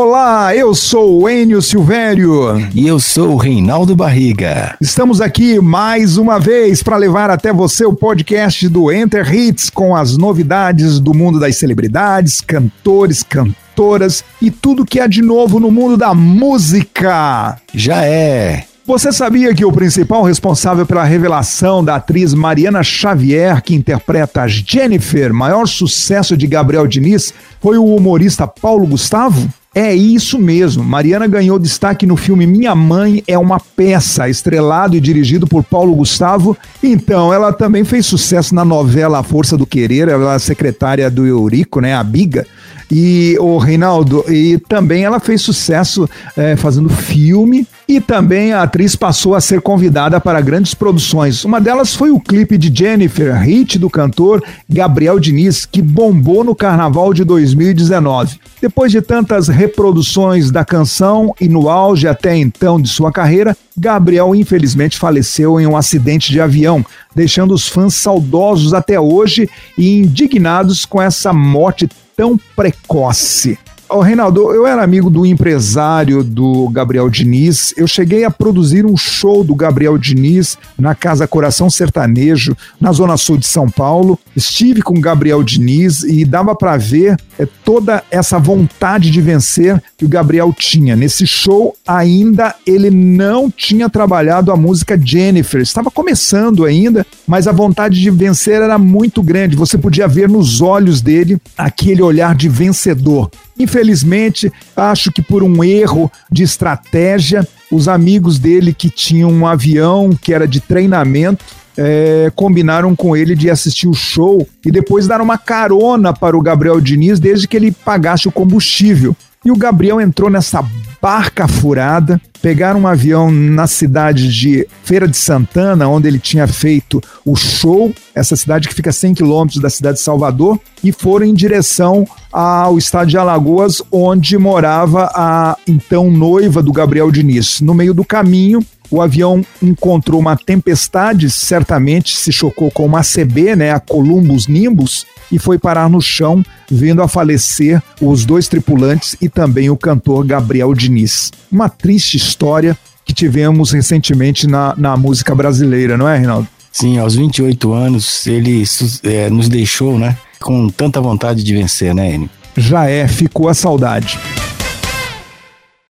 Olá, eu sou o Enio Silvério. E eu sou o Reinaldo Barriga. Estamos aqui mais uma vez para levar até você o podcast do Enter Hits com as novidades do mundo das celebridades, cantores, cantoras e tudo que há de novo no mundo da música. Já é. Você sabia que o principal responsável pela revelação da atriz Mariana Xavier, que interpreta a Jennifer, maior sucesso de Gabriel Diniz, foi o humorista Paulo Gustavo? É isso mesmo. Mariana ganhou destaque no filme Minha Mãe é uma Peça, estrelado e dirigido por Paulo Gustavo. Então, ela também fez sucesso na novela A Força do Querer, ela é secretária do Eurico, né, a Biga. E o Reinaldo, e também ela fez sucesso é, fazendo filme e também a atriz passou a ser convidada para grandes produções. Uma delas foi o clipe de Jennifer, hit do cantor Gabriel Diniz, que bombou no carnaval de 2019. Depois de tantas reproduções da canção e no auge até então de sua carreira, Gabriel infelizmente faleceu em um acidente de avião, deixando os fãs saudosos até hoje e indignados com essa morte tão precoce. Ô, Reinaldo, eu era amigo do empresário do Gabriel Diniz. Eu cheguei a produzir um show do Gabriel Diniz na Casa Coração Sertanejo, na Zona Sul de São Paulo. Estive com o Gabriel Diniz e dava para ver é, toda essa vontade de vencer que o Gabriel tinha. Nesse show, ainda ele não tinha trabalhado a música Jennifer. Estava começando ainda, mas a vontade de vencer era muito grande. Você podia ver nos olhos dele aquele olhar de vencedor. Infelizmente, acho que por um erro de estratégia, os amigos dele que tinham um avião que era de treinamento é, combinaram com ele de assistir o show e depois dar uma carona para o Gabriel Diniz desde que ele pagasse o combustível. E o Gabriel entrou nessa barca furada, pegaram um avião na cidade de Feira de Santana, onde ele tinha feito o show, essa cidade que fica a 100 quilômetros da cidade de Salvador, e foram em direção ao estado de Alagoas, onde morava a então noiva do Gabriel Diniz. No meio do caminho, o avião encontrou uma tempestade, certamente se chocou com uma CB, né, a Columbus Nimbus, e foi parar no chão, vendo a falecer os dois tripulantes e também o cantor Gabriel Diniz. Uma triste história que tivemos recentemente na, na música brasileira, não é, Reinaldo? Sim, aos 28 anos ele é, nos deixou, né? Com tanta vontade de vencer, né, Enio? Já é, ficou a saudade.